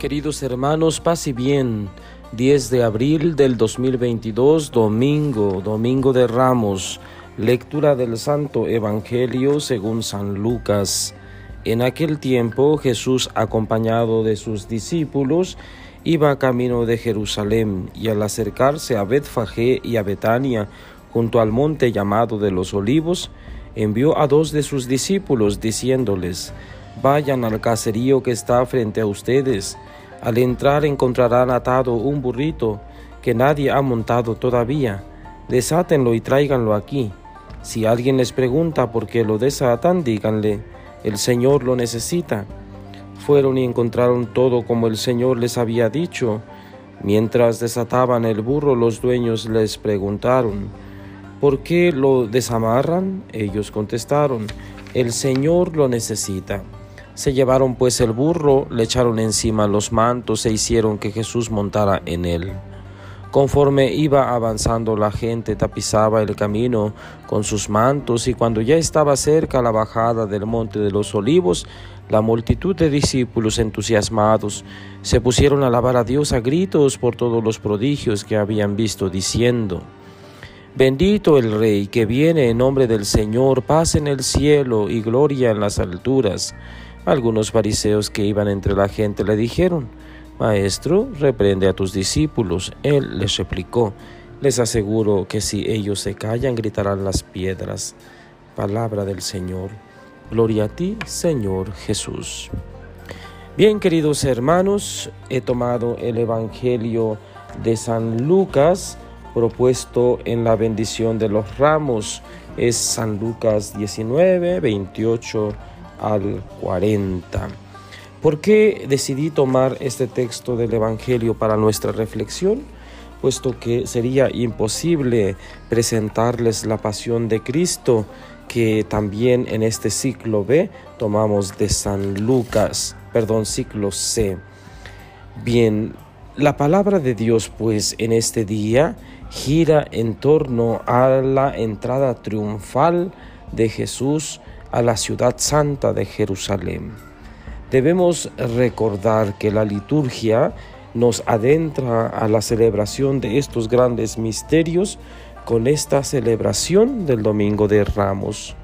Queridos hermanos, paz y bien. 10 de abril del 2022, domingo, domingo de Ramos. Lectura del Santo Evangelio según San Lucas. En aquel tiempo Jesús, acompañado de sus discípulos, iba camino de Jerusalén y al acercarse a Betfagé y a Betania, junto al monte llamado de los olivos, envió a dos de sus discípulos diciéndoles, Vayan al caserío que está frente a ustedes. Al entrar encontrarán atado un burrito que nadie ha montado todavía. Desátenlo y tráiganlo aquí. Si alguien les pregunta por qué lo desatan, díganle, el Señor lo necesita. Fueron y encontraron todo como el Señor les había dicho. Mientras desataban el burro, los dueños les preguntaron, ¿por qué lo desamarran? Ellos contestaron, el Señor lo necesita. Se llevaron pues el burro, le echaron encima los mantos e hicieron que Jesús montara en él. Conforme iba avanzando la gente tapizaba el camino con sus mantos y cuando ya estaba cerca la bajada del monte de los olivos, la multitud de discípulos entusiasmados se pusieron a alabar a Dios a gritos por todos los prodigios que habían visto, diciendo, Bendito el Rey que viene en nombre del Señor, paz en el cielo y gloria en las alturas. Algunos fariseos que iban entre la gente le dijeron, Maestro, reprende a tus discípulos. Él les replicó, les aseguro que si ellos se callan, gritarán las piedras. Palabra del Señor. Gloria a ti, Señor Jesús. Bien, queridos hermanos, he tomado el Evangelio de San Lucas propuesto en la bendición de los ramos. Es San Lucas 19, 28 al 40. ¿Por qué decidí tomar este texto del Evangelio para nuestra reflexión? Puesto que sería imposible presentarles la pasión de Cristo, que también en este ciclo B tomamos de San Lucas, perdón, ciclo C. Bien, la palabra de Dios pues en este día gira en torno a la entrada triunfal de Jesús a la ciudad santa de Jerusalén. Debemos recordar que la liturgia nos adentra a la celebración de estos grandes misterios con esta celebración del Domingo de Ramos.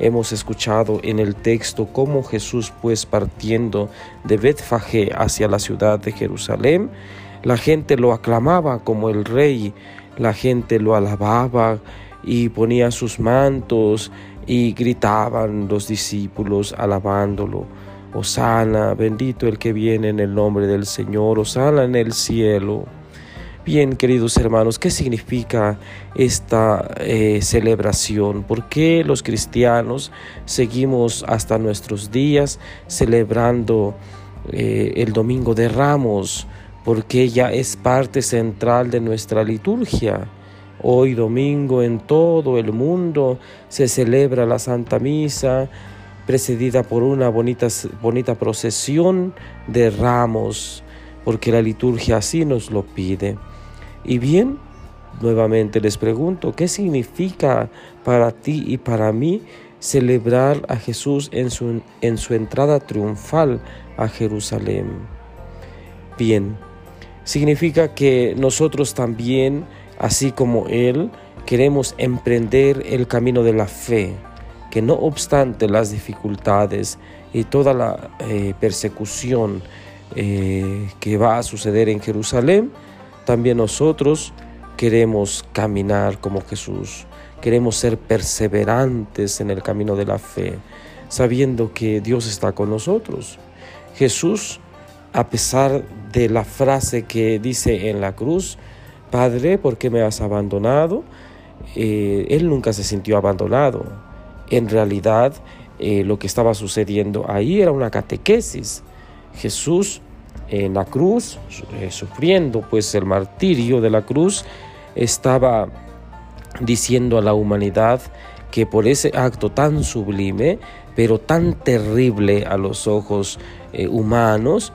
Hemos escuchado en el texto cómo Jesús, pues partiendo de Betfagé hacia la ciudad de Jerusalén, la gente lo aclamaba como el rey, la gente lo alababa y ponía sus mantos y gritaban los discípulos alabándolo. Osana, bendito el que viene en el nombre del Señor, Osana en el cielo. Bien, queridos hermanos, ¿qué significa esta eh, celebración? ¿Por qué los cristianos seguimos hasta nuestros días celebrando eh, el Domingo de Ramos? Porque ella es parte central de nuestra liturgia. Hoy domingo en todo el mundo se celebra la Santa Misa precedida por una bonita, bonita procesión de ramos, porque la liturgia así nos lo pide. Y bien, nuevamente les pregunto, ¿qué significa para ti y para mí celebrar a Jesús en su, en su entrada triunfal a Jerusalén? Bien, significa que nosotros también así como Él, queremos emprender el camino de la fe, que no obstante las dificultades y toda la eh, persecución eh, que va a suceder en Jerusalén, también nosotros queremos caminar como Jesús, queremos ser perseverantes en el camino de la fe, sabiendo que Dios está con nosotros. Jesús, a pesar de la frase que dice en la cruz, Padre, ¿por qué me has abandonado? Eh, él nunca se sintió abandonado. En realidad, eh, lo que estaba sucediendo ahí era una catequesis. Jesús en la cruz, eh, sufriendo pues el martirio de la cruz, estaba diciendo a la humanidad que por ese acto tan sublime, pero tan terrible a los ojos humanos,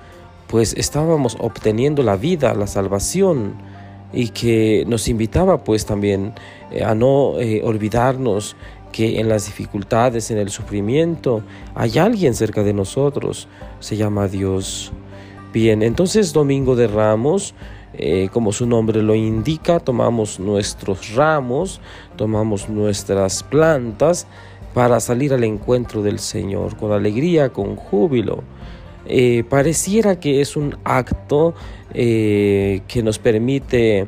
pues estábamos obteniendo la vida, la salvación y que nos invitaba pues también eh, a no eh, olvidarnos que en las dificultades, en el sufrimiento, hay alguien cerca de nosotros, se llama Dios. Bien, entonces Domingo de Ramos, eh, como su nombre lo indica, tomamos nuestros ramos, tomamos nuestras plantas para salir al encuentro del Señor con alegría, con júbilo. Eh, pareciera que es un acto eh, que nos permite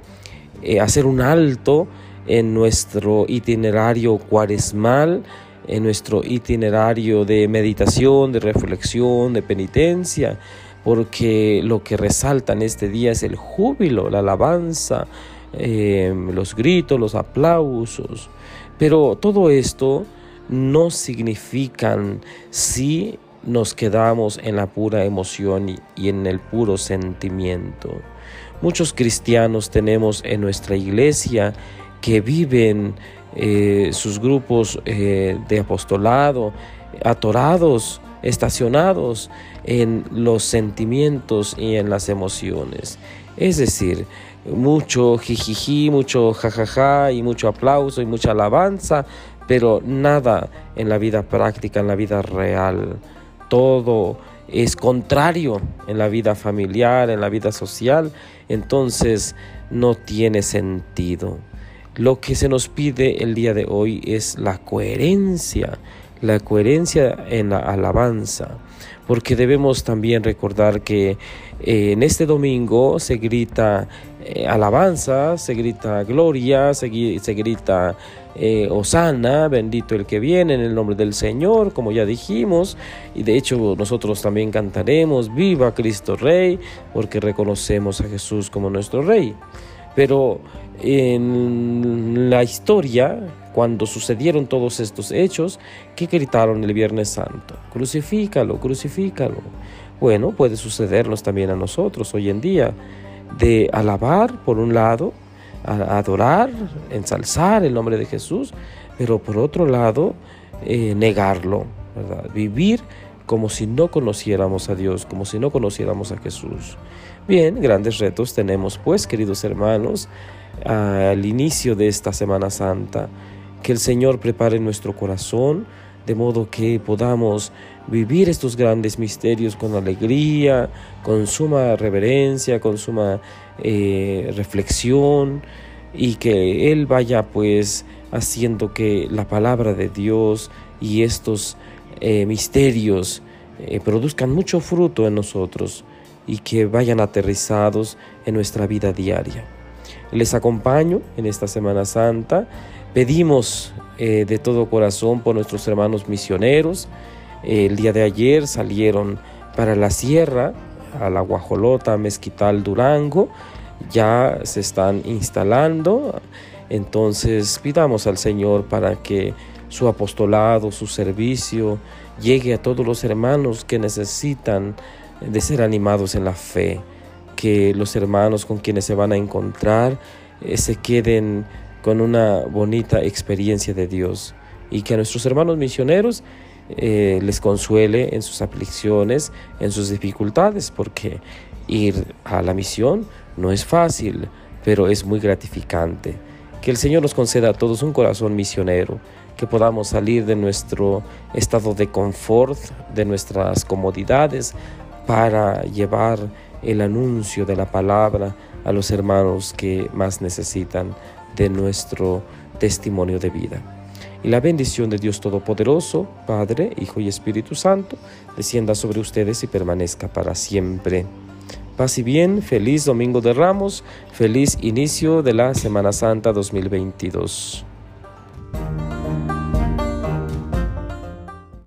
hacer un alto en nuestro itinerario cuaresmal, en nuestro itinerario de meditación, de reflexión, de penitencia, porque lo que resalta en este día es el júbilo, la alabanza, em, los gritos, los aplausos. Pero todo esto no significan si nos quedamos en la pura emoción y, en el puro sentimiento. Muchos cristianos tenemos en nuestra iglesia que viven eh, sus grupos eh, de apostolado atorados estacionados en los sentimientos y en las emociones. Es decir, mucho jijiji, mucho jajaja y mucho aplauso y mucha alabanza, pero nada en la vida práctica, en la vida real. Todo es contrario en la vida familiar, en la vida social, entonces no tiene sentido. Lo que se nos pide el día de hoy es la coherencia la coherencia en la alabanza, porque debemos también recordar que eh, en este domingo se grita eh, alabanza, se grita gloria, se, grita eh, Osana, bendito el que viene en el nombre del Señor, como ya dijimos, y de hecho nosotros también cantaremos, viva Cristo Rey, porque reconocemos a Jesús como nuestro Rey. Pero en la historia, cuando sucedieron todos estos hechos, ¿qué gritaron el Viernes Santo? Crucifícalo, crucifícalo. Bueno, puede sucedernos también a nosotros hoy en día, de alabar por un lado, adorar, ensalzar el nombre de Jesús, pero por otro lado, eh, negarlo, vivir como si no conociéramos a Dios, como si no conociéramos a Jesús. Bien, grandes retos tenemos pues, queridos hermanos, al inicio de esta Semana Santa. Que el Señor prepare nuestro corazón de modo que podamos vivir estos grandes misterios con alegría, con suma reverencia, con suma eh, reflexión y que Él vaya pues haciendo que la palabra de Dios y estos eh, misterios eh, produzcan mucho fruto en nosotros y que vayan aterrizados en nuestra vida diaria. Les acompaño en esta Semana Santa. Pedimos eh, de todo corazón por nuestros hermanos misioneros. el día de ayer salieron para la sierra, a la Guajolota, Mezquital, Durango. Ya se están instalando. Entonces pidamos al Señor para que su apostolado, su servicio, llegue a todos los hermanos que necesitan de ser animados en la fe, que los hermanos con quienes se van a encontrar eh, se queden con una bonita experiencia de Dios y que a nuestros hermanos misioneros eh, les consuele en sus aflicciones, en sus dificultades, porque ir a la misión no es fácil, pero es muy gratificante. Que el Señor nos conceda a todos un corazón misionero, que podamos salir de nuestro estado de confort, de nuestras comodidades, para llevar el anuncio de la palabra a los hermanos que más necesitan de nuestro testimonio de vida. Y la bendición de Dios Todopoderoso, Padre, Hijo y Espíritu Santo, descienda sobre ustedes y permanezca para siempre. Paz y bien, feliz Domingo de Ramos, feliz inicio de la Semana Santa 2022.